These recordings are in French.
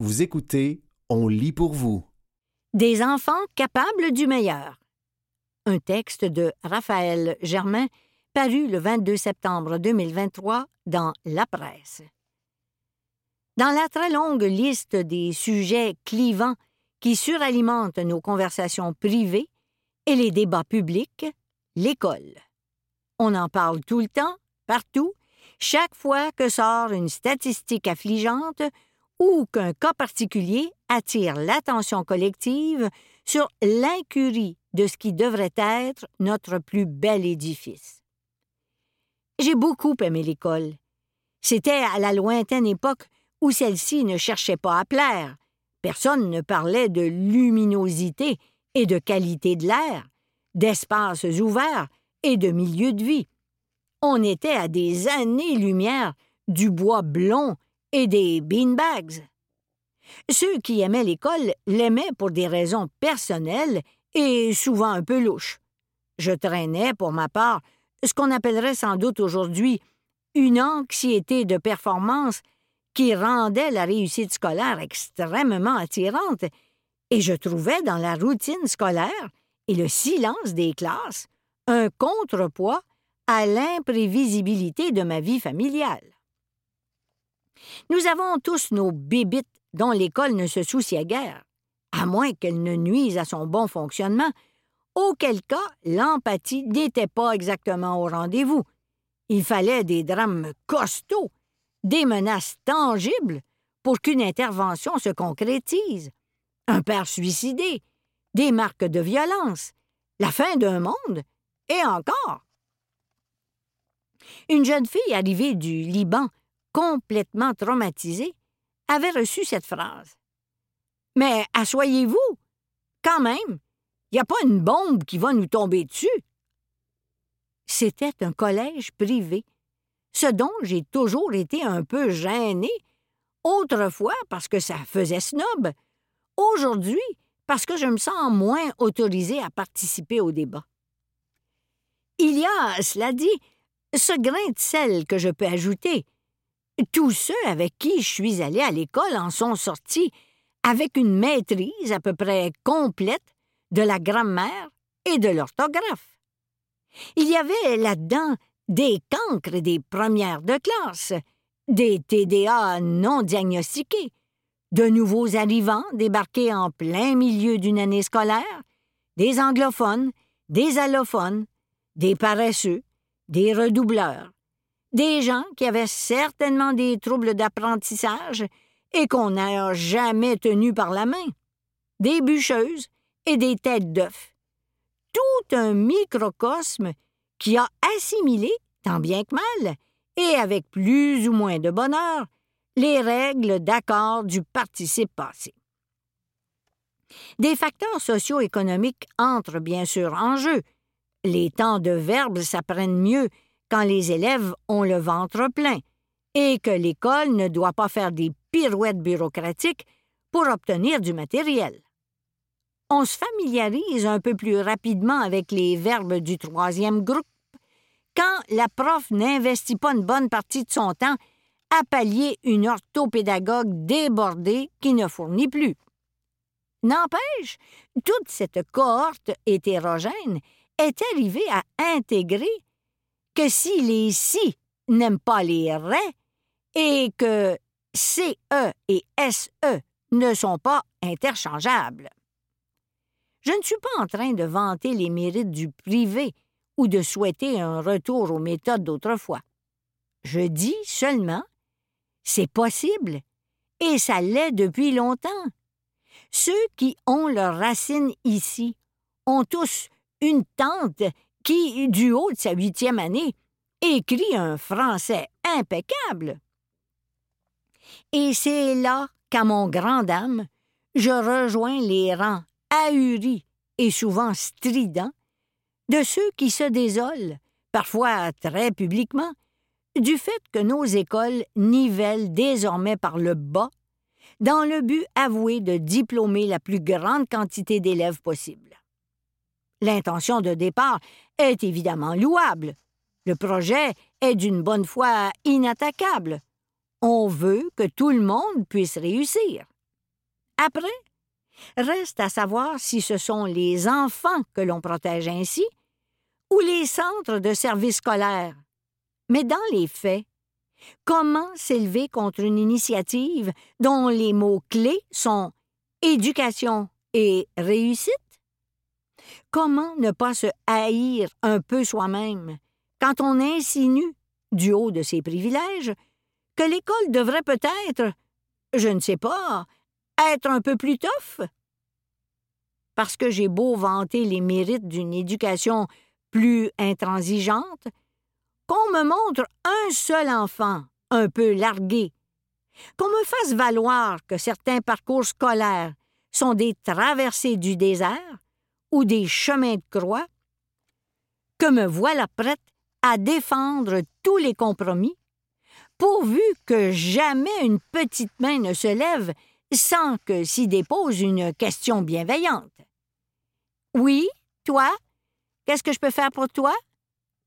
Vous écoutez On lit pour vous. Des enfants capables du meilleur. Un texte de Raphaël Germain paru le 22 septembre 2023 dans La Presse. Dans la très longue liste des sujets clivants qui suralimentent nos conversations privées et les débats publics, l'école. On en parle tout le temps, partout, chaque fois que sort une statistique affligeante ou qu'un cas particulier attire l'attention collective sur l'incurie de ce qui devrait être notre plus bel édifice. J'ai beaucoup aimé l'école. C'était à la lointaine époque où celle-ci ne cherchait pas à plaire. Personne ne parlait de luminosité et de qualité de l'air, d'espaces ouverts et de milieux de vie. On était à des années-lumière du bois blond et des beanbags. Ceux qui aimaient l'école l'aimaient pour des raisons personnelles et souvent un peu louches. Je traînais, pour ma part, ce qu'on appellerait sans doute aujourd'hui une anxiété de performance qui rendait la réussite scolaire extrêmement attirante, et je trouvais dans la routine scolaire et le silence des classes un contrepoids à l'imprévisibilité de ma vie familiale. Nous avons tous nos bébites dont l'école ne se souciait guère, à moins qu'elle ne nuise à son bon fonctionnement, auquel cas l'empathie n'était pas exactement au rendez-vous. Il fallait des drames costauds, des menaces tangibles pour qu'une intervention se concrétise. Un père suicidé, des marques de violence, la fin d'un monde, et encore. Une jeune fille arrivée du Liban complètement traumatisé, avait reçu cette phrase. Mais assoyez-vous, quand même, il n'y a pas une bombe qui va nous tomber dessus. C'était un collège privé, ce dont j'ai toujours été un peu gêné, autrefois parce que ça faisait snob, aujourd'hui parce que je me sens moins autorisé à participer au débat. Il y a, cela dit, ce grain de sel que je peux ajouter, tous ceux avec qui je suis allé à l'école en sont sortis avec une maîtrise à peu près complète de la grammaire et de l'orthographe. Il y avait là-dedans des cancres des premières de classe, des TDA non diagnostiqués, de nouveaux arrivants débarqués en plein milieu d'une année scolaire, des anglophones, des allophones, des paresseux, des redoubleurs, des gens qui avaient certainement des troubles d'apprentissage et qu'on n'a jamais tenus par la main, des bûcheuses et des têtes d'œufs. Tout un microcosme qui a assimilé, tant bien que mal, et avec plus ou moins de bonheur, les règles d'accord du participe passé. Des facteurs socio-économiques entrent bien sûr en jeu. Les temps de verbes s'apprennent mieux quand les élèves ont le ventre plein et que l'école ne doit pas faire des pirouettes bureaucratiques pour obtenir du matériel. On se familiarise un peu plus rapidement avec les verbes du troisième groupe quand la prof n'investit pas une bonne partie de son temps à pallier une orthopédagogue débordée qui ne fournit plus. N'empêche, toute cette cohorte hétérogène est arrivée à intégrer que si les si n'aiment pas les ré et que CE et SE ne sont pas interchangeables. Je ne suis pas en train de vanter les mérites du privé ou de souhaiter un retour aux méthodes d'autrefois. Je dis seulement c'est possible et ça l'est depuis longtemps. Ceux qui ont leurs racines ici ont tous une tante qui, du haut de sa huitième année, écrit un français impeccable. Et c'est là qu'à mon grand dame, je rejoins les rangs ahuris et souvent stridents de ceux qui se désolent, parfois très publiquement, du fait que nos écoles nivellent désormais par le bas, dans le but avoué de diplômer la plus grande quantité d'élèves possible. L'intention de départ est évidemment louable. Le projet est d'une bonne foi inattaquable. On veut que tout le monde puisse réussir. après, reste à savoir si ce sont les enfants que l'on protège ainsi ou les centres de services scolaires. Mais dans les faits, comment s'élever contre une initiative dont les mots-clés sont éducation et réussite? Comment ne pas se haïr un peu soi-même? Quand on insinue, du haut de ses privilèges, que l'école devrait peut-être, je ne sais pas, être un peu plus tough? Parce que j'ai beau vanter les mérites d'une éducation plus intransigeante, qu'on me montre un seul enfant un peu largué, qu'on me fasse valoir que certains parcours scolaires sont des traversées du désert ou des chemins de croix, que me voilà prête à défendre tous les compromis, pourvu que jamais une petite main ne se lève sans que s'y dépose une question bienveillante. Oui, toi, qu'est-ce que je peux faire pour toi?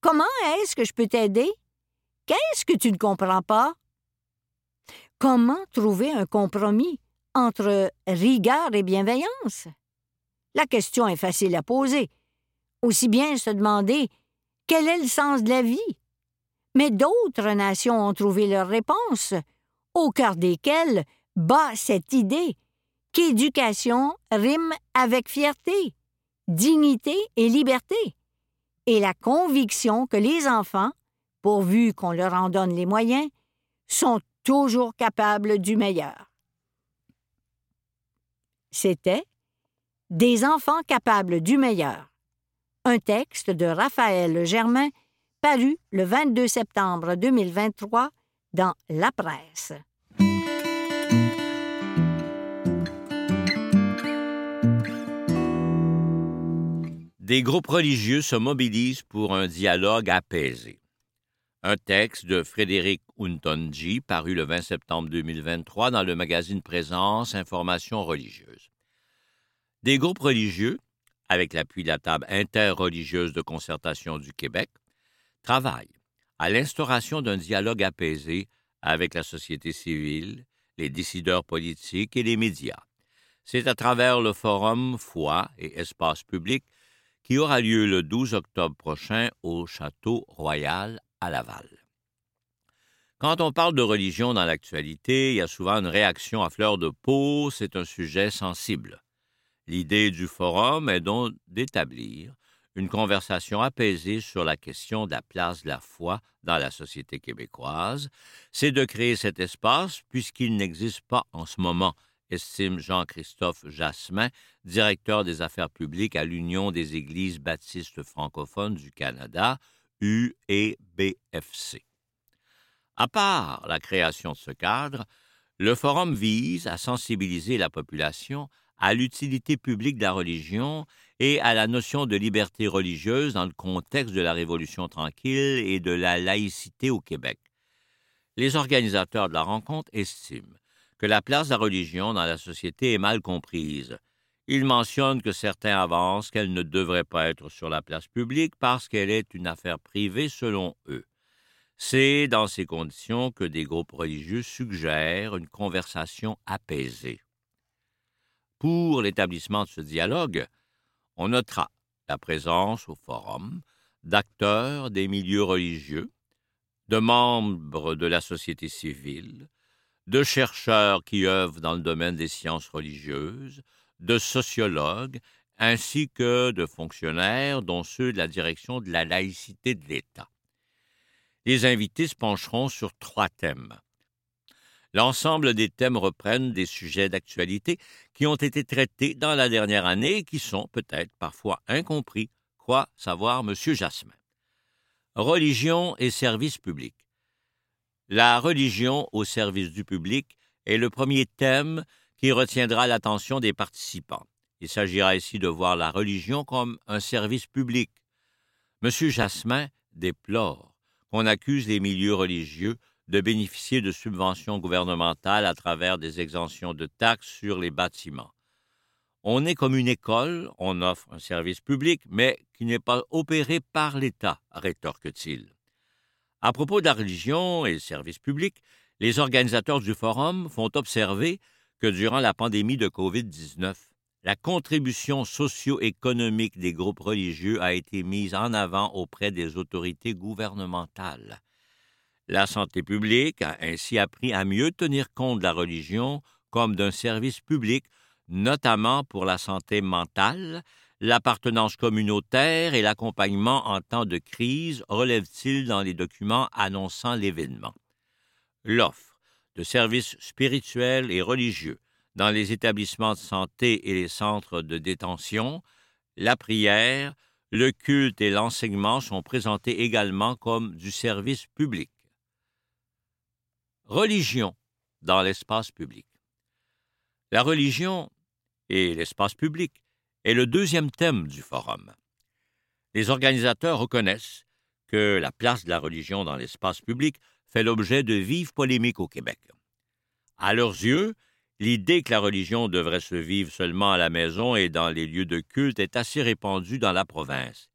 Comment est-ce que je peux t'aider? Qu'est-ce que tu ne comprends pas? Comment trouver un compromis entre rigueur et bienveillance? La question est facile à poser. Aussi bien se demander quel est le sens de la vie? Mais d'autres nations ont trouvé leur réponse, au cœur desquelles bat cette idée qu'éducation rime avec fierté, dignité et liberté, et la conviction que les enfants, pourvu qu'on leur en donne les moyens, sont toujours capables du meilleur. C'était Des enfants capables du meilleur, un texte de Raphaël Germain paru le 22 septembre 2023 dans La Presse. Des groupes religieux se mobilisent pour un dialogue apaisé. Un texte de Frédéric Untonji paru le 20 septembre 2023 dans le magazine Présence Information religieuse. Des groupes religieux, avec l'appui de la table interreligieuse de concertation du Québec, travaillent à l'instauration d'un dialogue apaisé avec la société civile, les décideurs politiques et les médias. C'est à travers le forum Foi et Espace public qui aura lieu le 12 octobre prochain au Château Royal à Laval. Quand on parle de religion dans l'actualité, il y a souvent une réaction à fleur de peau, c'est un sujet sensible. L'idée du forum est donc d'établir une conversation apaisée sur la question de la place de la foi dans la société québécoise, c'est de créer cet espace puisqu'il n'existe pas en ce moment estime Jean-Christophe Jasmin, directeur des affaires publiques à l'Union des Églises baptistes francophones du Canada, UEBFC. À part la création de ce cadre, le forum vise à sensibiliser la population à l'utilité publique de la religion et à la notion de liberté religieuse dans le contexte de la Révolution tranquille et de la laïcité au Québec. Les organisateurs de la rencontre estiment que la place de la religion dans la société est mal comprise. Il mentionne que certains avancent qu'elle ne devrait pas être sur la place publique parce qu'elle est une affaire privée selon eux. C'est dans ces conditions que des groupes religieux suggèrent une conversation apaisée. Pour l'établissement de ce dialogue, on notera la présence au forum d'acteurs des milieux religieux, de membres de la société civile, de chercheurs qui œuvrent dans le domaine des sciences religieuses, de sociologues, ainsi que de fonctionnaires, dont ceux de la direction de la laïcité de l'État. Les invités se pencheront sur trois thèmes. L'ensemble des thèmes reprennent des sujets d'actualité qui ont été traités dans la dernière année et qui sont peut-être parfois incompris, quoi savoir M. Jasmin? Religion et services publics. La religion au service du public est le premier thème qui retiendra l'attention des participants. Il s'agira ici de voir la religion comme un service public. M. Jasmin déplore qu'on accuse les milieux religieux de bénéficier de subventions gouvernementales à travers des exemptions de taxes sur les bâtiments. On est comme une école, on offre un service public, mais qui n'est pas opéré par l'État, rétorque-t-il. À propos de la religion et le service public, les organisateurs du forum font observer que durant la pandémie de COVID-19, la contribution socio-économique des groupes religieux a été mise en avant auprès des autorités gouvernementales. La santé publique a ainsi appris à mieux tenir compte de la religion comme d'un service public, notamment pour la santé mentale, l'appartenance communautaire et l'accompagnement en temps de crise, relève-t-il dans les documents annonçant l'événement? L'offre de services spirituels et religieux dans les établissements de santé et les centres de détention, la prière, le culte et l'enseignement sont présentés également comme du service public. Religion dans l'espace public. La religion et l'espace public est le deuxième thème du forum. Les organisateurs reconnaissent que la place de la religion dans l'espace public fait l'objet de vives polémiques au Québec. À leurs yeux, l'idée que la religion devrait se vivre seulement à la maison et dans les lieux de culte est assez répandue dans la province.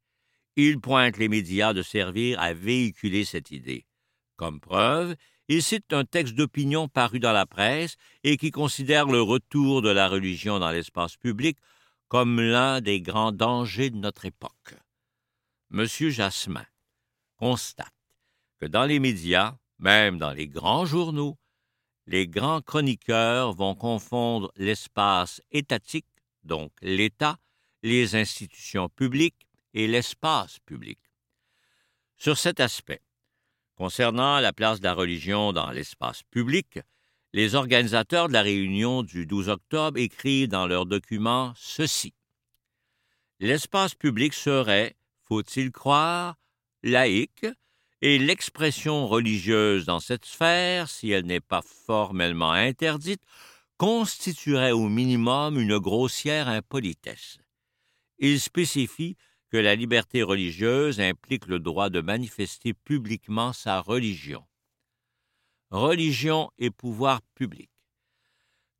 Ils pointent les médias de servir à véhiculer cette idée. Comme preuve, ils citent un texte d'opinion paru dans la presse et qui considère le retour de la religion dans l'espace public comme l'un des grands dangers de notre époque. M. Jasmin constate que dans les médias, même dans les grands journaux, les grands chroniqueurs vont confondre l'espace étatique, donc l'État, les institutions publiques et l'espace public. Sur cet aspect, concernant la place de la religion dans l'espace public, les organisateurs de la réunion du 12 octobre écrivent dans leur document ceci. L'espace public serait, faut-il croire, laïque, et l'expression religieuse dans cette sphère, si elle n'est pas formellement interdite, constituerait au minimum une grossière impolitesse. Il spécifie que la liberté religieuse implique le droit de manifester publiquement sa religion religion et pouvoir public.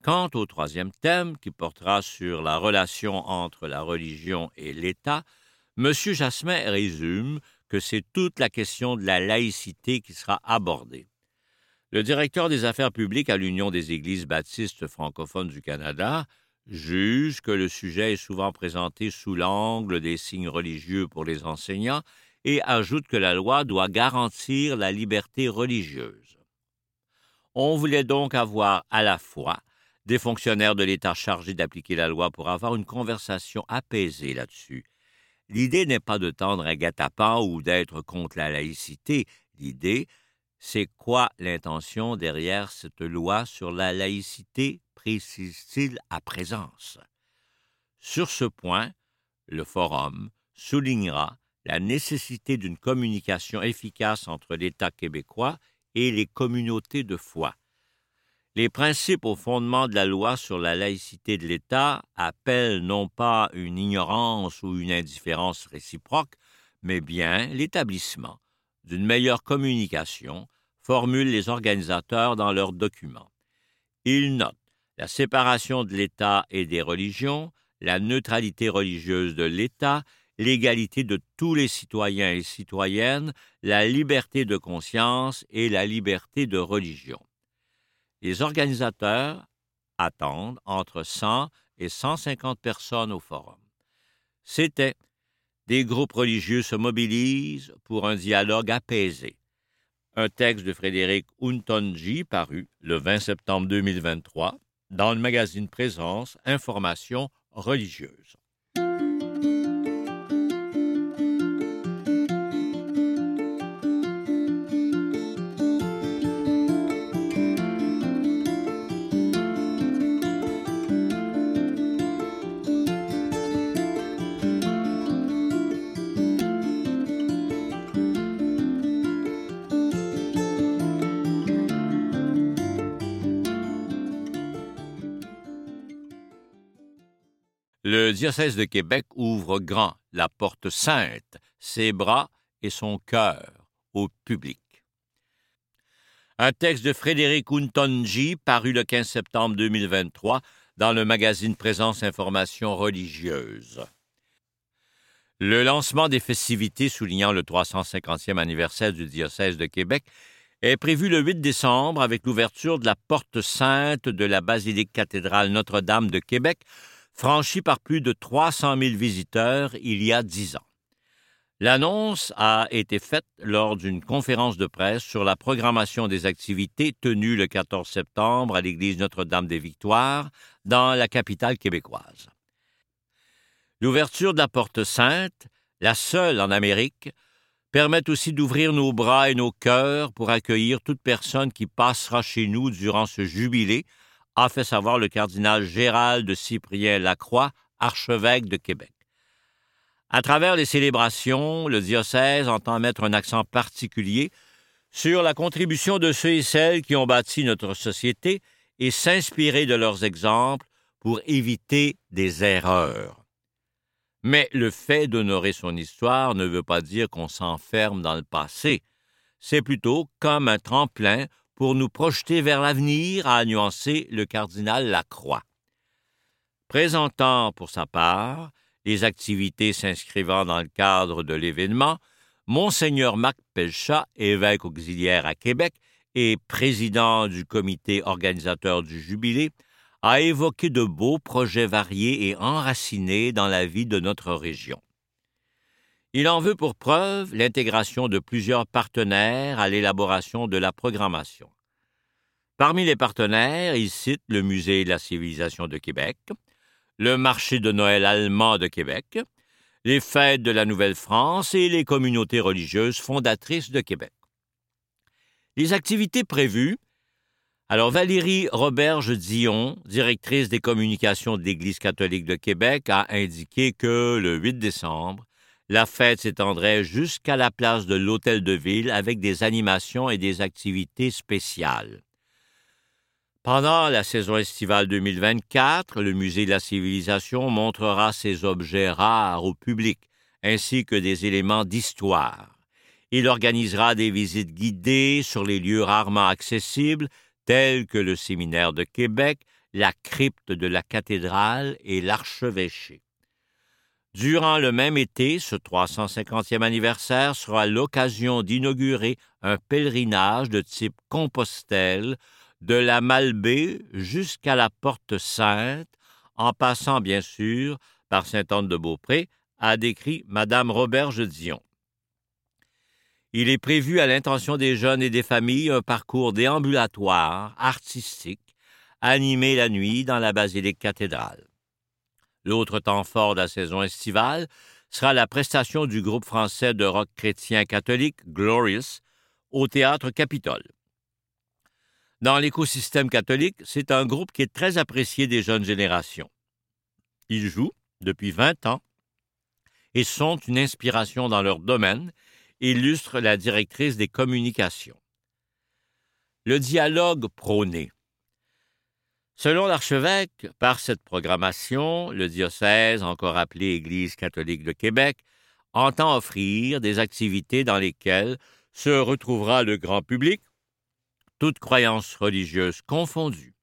Quant au troisième thème, qui portera sur la relation entre la religion et l'État, M. Jasmin résume que c'est toute la question de la laïcité qui sera abordée. Le directeur des affaires publiques à l'Union des Églises baptistes francophones du Canada juge que le sujet est souvent présenté sous l'angle des signes religieux pour les enseignants et ajoute que la loi doit garantir la liberté religieuse. On voulait donc avoir à la fois des fonctionnaires de l'État chargés d'appliquer la loi pour avoir une conversation apaisée là-dessus. L'idée n'est pas de tendre un guet-apens ou d'être contre la laïcité. L'idée, c'est quoi l'intention derrière cette loi sur la laïcité, précise-t-il à présence? Sur ce point, le Forum soulignera la nécessité d'une communication efficace entre l'État québécois et les communautés de foi. Les principes au fondement de la loi sur la laïcité de l'État appellent non pas une ignorance ou une indifférence réciproque, mais bien l'établissement d'une meilleure communication, formulent les organisateurs dans leurs documents. Ils notent la séparation de l'État et des religions, la neutralité religieuse de l'État l'égalité de tous les citoyens et citoyennes, la liberté de conscience et la liberté de religion. Les organisateurs attendent entre 100 et 150 personnes au forum. C'était des groupes religieux se mobilisent pour un dialogue apaisé. Un texte de Frédéric Untonji paru le 20 septembre 2023 dans le magazine Présence Information religieuse. Diocèse de Québec ouvre grand la porte sainte, ses bras et son cœur au public. Un texte de Frédéric Untonji paru le 15 septembre 2023 dans le magazine Présence Information religieuse. Le lancement des festivités soulignant le 350e anniversaire du diocèse de Québec est prévu le 8 décembre avec l'ouverture de la porte sainte de la basilique cathédrale Notre-Dame de Québec, franchie par plus de 300 000 visiteurs il y a dix ans. L'annonce a été faite lors d'une conférence de presse sur la programmation des activités tenues le 14 septembre à l'église Notre-Dame des Victoires dans la capitale québécoise. L'ouverture de la Porte Sainte, la seule en Amérique, permet aussi d'ouvrir nos bras et nos cœurs pour accueillir toute personne qui passera chez nous durant ce jubilé, a fait savoir le cardinal Gérald de Cyprien Lacroix, archevêque de Québec. À travers les célébrations, le diocèse entend mettre un accent particulier sur la contribution de ceux et celles qui ont bâti notre société et s'inspirer de leurs exemples pour éviter des erreurs. Mais le fait d'honorer son histoire ne veut pas dire qu'on s'enferme dans le passé. C'est plutôt comme un tremplin pour nous projeter vers l'avenir, a nuancé le cardinal Lacroix. Présentant pour sa part les activités s'inscrivant dans le cadre de l'événement, Monseigneur Marc Pelchat, évêque auxiliaire à Québec et président du comité organisateur du Jubilé, a évoqué de beaux projets variés et enracinés dans la vie de notre région. Il en veut pour preuve l'intégration de plusieurs partenaires à l'élaboration de la programmation. Parmi les partenaires, il cite le Musée de la civilisation de Québec, le marché de Noël allemand de Québec, les fêtes de la Nouvelle-France et les communautés religieuses fondatrices de Québec. Les activités prévues. Alors, Valérie Roberge-Dion, directrice des communications de l'Église catholique de Québec, a indiqué que le 8 décembre, la fête s'étendrait jusqu'à la place de l'Hôtel de Ville avec des animations et des activités spéciales. Pendant la saison estivale 2024, le Musée de la Civilisation montrera ses objets rares au public, ainsi que des éléments d'histoire. Il organisera des visites guidées sur les lieux rarement accessibles, tels que le Séminaire de Québec, la crypte de la cathédrale et l'archevêché. Durant le même été, ce 350e anniversaire sera l'occasion d'inaugurer un pèlerinage de type Compostelle de la Malbaie jusqu'à la Porte Sainte, en passant bien sûr par Sainte-Anne-de-Beaupré, a décrit Madame Roberge Dion. Il est prévu à l'intention des jeunes et des familles un parcours déambulatoire, artistique, animé la nuit dans la basilique cathédrale. L'autre temps fort de la saison estivale sera la prestation du groupe français de rock chrétien catholique Glorious au théâtre Capitole. Dans l'écosystème catholique, c'est un groupe qui est très apprécié des jeunes générations. Ils jouent depuis 20 ans et sont une inspiration dans leur domaine, illustre la directrice des communications. Le dialogue prôné. Selon l'archevêque, par cette programmation, le diocèse, encore appelé Église catholique de Québec, entend offrir des activités dans lesquelles se retrouvera le grand public, toutes croyances religieuses confondues.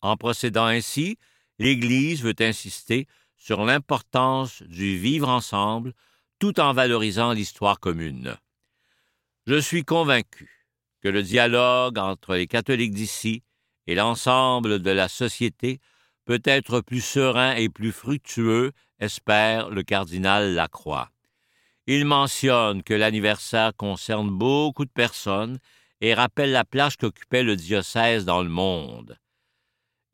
En procédant ainsi, l'Église veut insister sur l'importance du vivre ensemble tout en valorisant l'histoire commune. Je suis convaincu que le dialogue entre les catholiques d'ici et l'ensemble de la société peut être plus serein et plus fructueux, espère le cardinal Lacroix. Il mentionne que l'anniversaire concerne beaucoup de personnes et rappelle la place qu'occupait le diocèse dans le monde.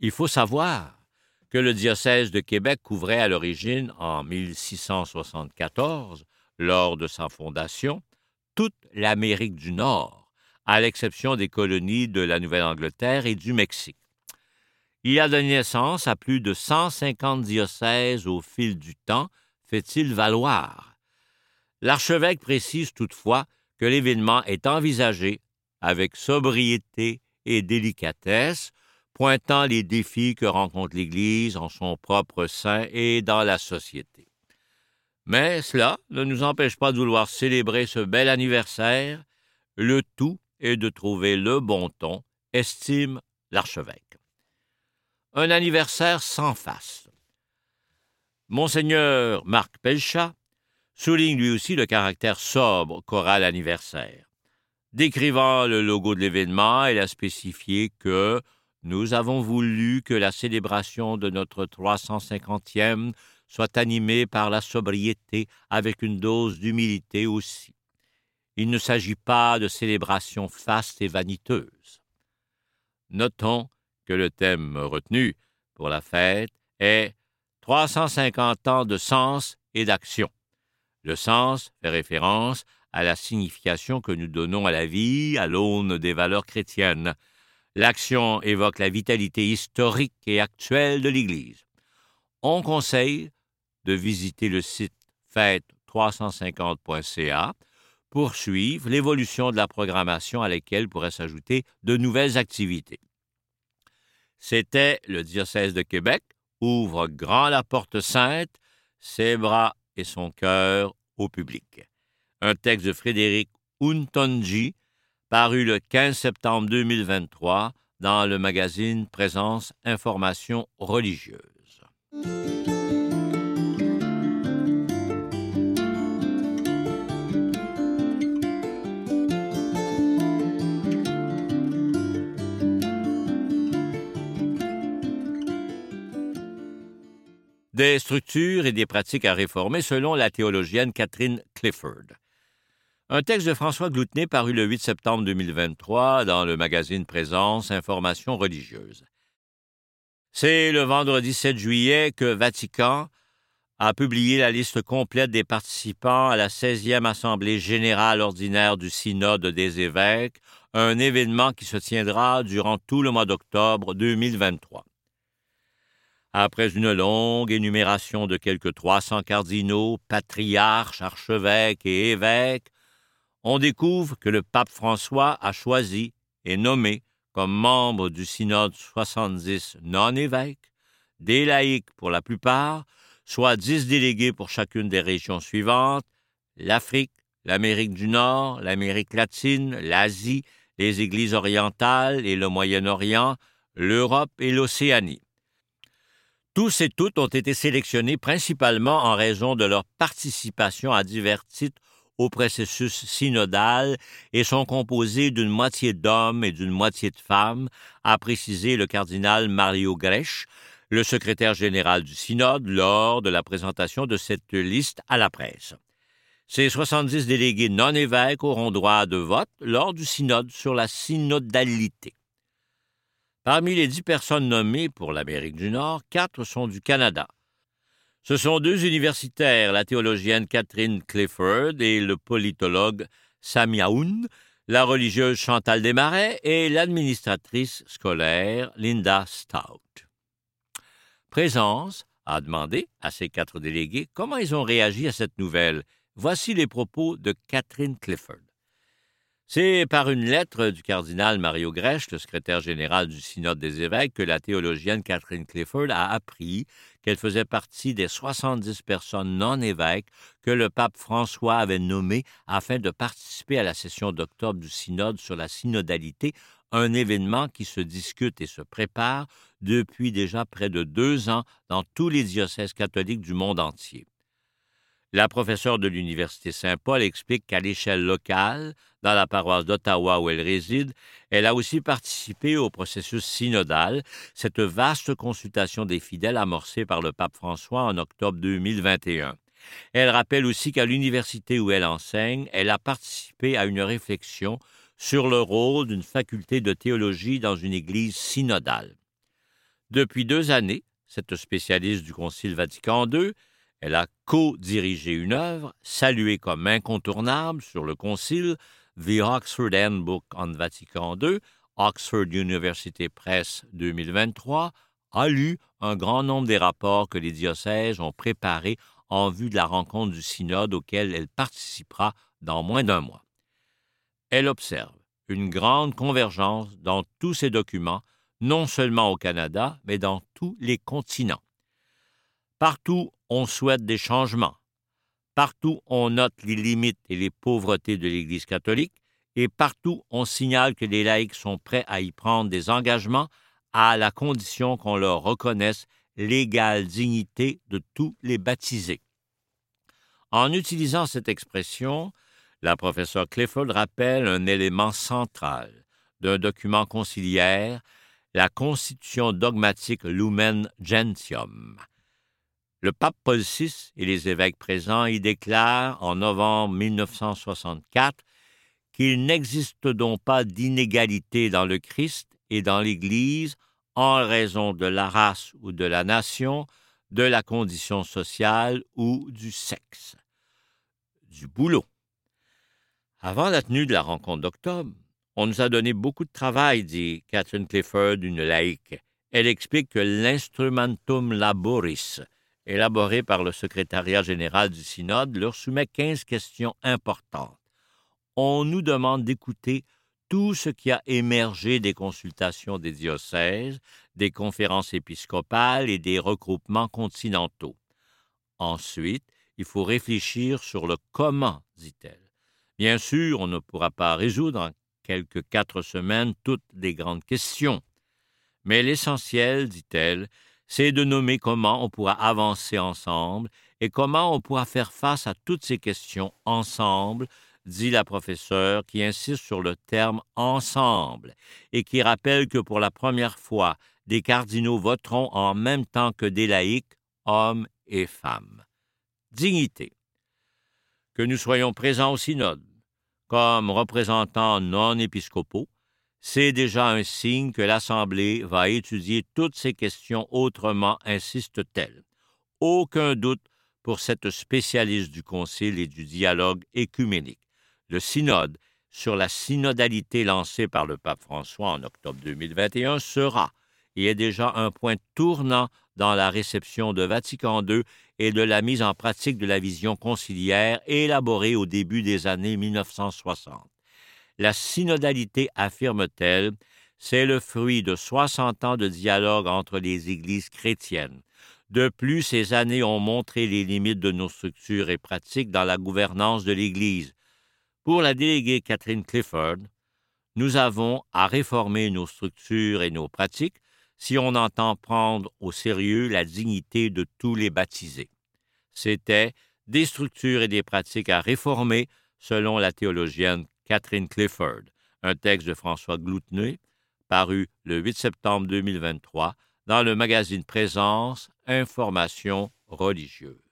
Il faut savoir que le diocèse de Québec couvrait à l'origine, en 1674, lors de sa fondation, toute l'Amérique du Nord, à l'exception des colonies de la Nouvelle-Angleterre et du Mexique. Il a donné naissance à plus de 150 diocèses au fil du temps, fait-il valoir. L'archevêque précise toutefois que l'événement est envisagé avec sobriété et délicatesse, pointant les défis que rencontre l'Église en son propre sein et dans la société. Mais cela ne nous empêche pas de vouloir célébrer ce bel anniversaire. Le tout est de trouver le bon ton, estime l'archevêque. Un anniversaire sans face. Monseigneur Marc Pelchat souligne lui aussi le caractère sobre choral anniversaire. Décrivant le logo de l'événement, elle a spécifié que nous avons voulu que la célébration de notre 350e soit animée par la sobriété avec une dose d'humilité aussi. Il ne s'agit pas de célébration faste et vaniteuse. Notons que le thème retenu pour la fête est 350 ans de sens et d'action. Le sens fait référence à la signification que nous donnons à la vie à l'aune des valeurs chrétiennes. L'action évoque la vitalité historique et actuelle de l'Église. On conseille de visiter le site fête350.ca pour suivre l'évolution de la programmation à laquelle pourraient s'ajouter de nouvelles activités. C'était le diocèse de Québec ouvre grand la porte sainte, ses bras et son cœur au public un texte de Frédéric Untonji, paru le 15 septembre 2023 dans le magazine Présence Information religieuse. Des structures et des pratiques à réformer selon la théologienne Catherine Clifford. Un texte de François Gloutenay paru le 8 septembre 2023 dans le magazine Présence Information religieuse. C'est le vendredi 7 juillet que Vatican a publié la liste complète des participants à la 16e Assemblée générale ordinaire du Synode des évêques, un événement qui se tiendra durant tout le mois d'octobre 2023. Après une longue énumération de quelques 300 cardinaux, patriarches, archevêques et évêques, on découvre que le pape François a choisi et nommé comme membres du synode 70 non-évêques, des laïcs pour la plupart, soit dix délégués pour chacune des régions suivantes, l'Afrique, l'Amérique du Nord, l'Amérique latine, l'Asie, les Églises orientales et le Moyen-Orient, l'Europe et l'Océanie. Tous et toutes ont été sélectionnés principalement en raison de leur participation à divers titres au processus synodal et sont composés d'une moitié d'hommes et d'une moitié de femmes, a précisé le cardinal Mario Grech, le secrétaire général du synode, lors de la présentation de cette liste à la presse. Ces 70 délégués non-évêques auront droit de vote lors du synode sur la synodalité. Parmi les dix personnes nommées pour l'Amérique du Nord, quatre sont du Canada. Ce sont deux universitaires, la théologienne Catherine Clifford et le politologue Sami Aoun, la religieuse Chantal Desmarais et l'administratrice scolaire Linda Stout. Présence a demandé à ces quatre délégués comment ils ont réagi à cette nouvelle. Voici les propos de Catherine Clifford. C'est par une lettre du cardinal Mario Grech, le secrétaire général du Synode des évêques, que la théologienne Catherine Clifford a appris qu'elle faisait partie des 70 personnes non évêques que le pape François avait nommées afin de participer à la session d'octobre du Synode sur la synodalité, un événement qui se discute et se prépare depuis déjà près de deux ans dans tous les diocèses catholiques du monde entier. La professeure de l'Université Saint-Paul explique qu'à l'échelle locale, dans la paroisse d'Ottawa où elle réside, elle a aussi participé au processus synodal, cette vaste consultation des fidèles amorcée par le pape François en octobre 2021. Elle rappelle aussi qu'à l'université où elle enseigne, elle a participé à une réflexion sur le rôle d'une faculté de théologie dans une église synodale. Depuis deux années, cette spécialiste du Concile Vatican II elle a co-dirigé une œuvre saluée comme incontournable sur le Concile, The Oxford Handbook on Vatican II, Oxford University Press 2023, a lu un grand nombre des rapports que les diocèses ont préparés en vue de la rencontre du synode auquel elle participera dans moins d'un mois. Elle observe une grande convergence dans tous ces documents, non seulement au Canada, mais dans tous les continents. Partout, on souhaite des changements. Partout, on note les limites et les pauvretés de l'Église catholique, et partout, on signale que les laïcs sont prêts à y prendre des engagements à la condition qu'on leur reconnaisse l'égale dignité de tous les baptisés. En utilisant cette expression, la professeure Clifford rappelle un élément central d'un document conciliaire, la constitution dogmatique Lumen Gentium. Le pape Paul VI et les évêques présents y déclarent en novembre 1964 qu'il n'existe donc pas d'inégalité dans le Christ et dans l'Église en raison de la race ou de la nation, de la condition sociale ou du sexe. Du boulot. Avant la tenue de la rencontre d'octobre, on nous a donné beaucoup de travail, dit Catherine Clifford, une laïque. Elle explique que l'instrumentum laboris, élaboré par le secrétariat général du synode, leur soumet 15 questions importantes. On nous demande d'écouter tout ce qui a émergé des consultations des diocèses, des conférences épiscopales et des regroupements continentaux. Ensuite, il faut réfléchir sur le comment, dit-elle. Bien sûr, on ne pourra pas résoudre en quelques quatre semaines toutes les grandes questions. Mais l'essentiel, dit-elle, c'est de nommer comment on pourra avancer ensemble et comment on pourra faire face à toutes ces questions ensemble dit la professeure, qui insiste sur le terme ensemble et qui rappelle que pour la première fois, des cardinaux voteront en même temps que des laïcs, hommes et femmes. Dignité. Que nous soyons présents au synode comme représentants non épiscopaux, c'est déjà un signe que l'Assemblée va étudier toutes ces questions autrement, insiste-t-elle. Aucun doute pour cette spécialiste du Concile et du dialogue écuménique le synode sur la synodalité lancé par le pape François en octobre 2021 sera et est déjà un point tournant dans la réception de Vatican II et de la mise en pratique de la vision conciliaire élaborée au début des années 1960. La synodalité, affirme-t-elle, c'est le fruit de 60 ans de dialogue entre les églises chrétiennes. De plus, ces années ont montré les limites de nos structures et pratiques dans la gouvernance de l'Église. Pour la déléguée Catherine Clifford, nous avons à réformer nos structures et nos pratiques si on entend prendre au sérieux la dignité de tous les baptisés. C'était des structures et des pratiques à réformer selon la théologienne Catherine Clifford, un texte de François Gloutenay, paru le 8 septembre 2023 dans le magazine Présence, Information religieuse.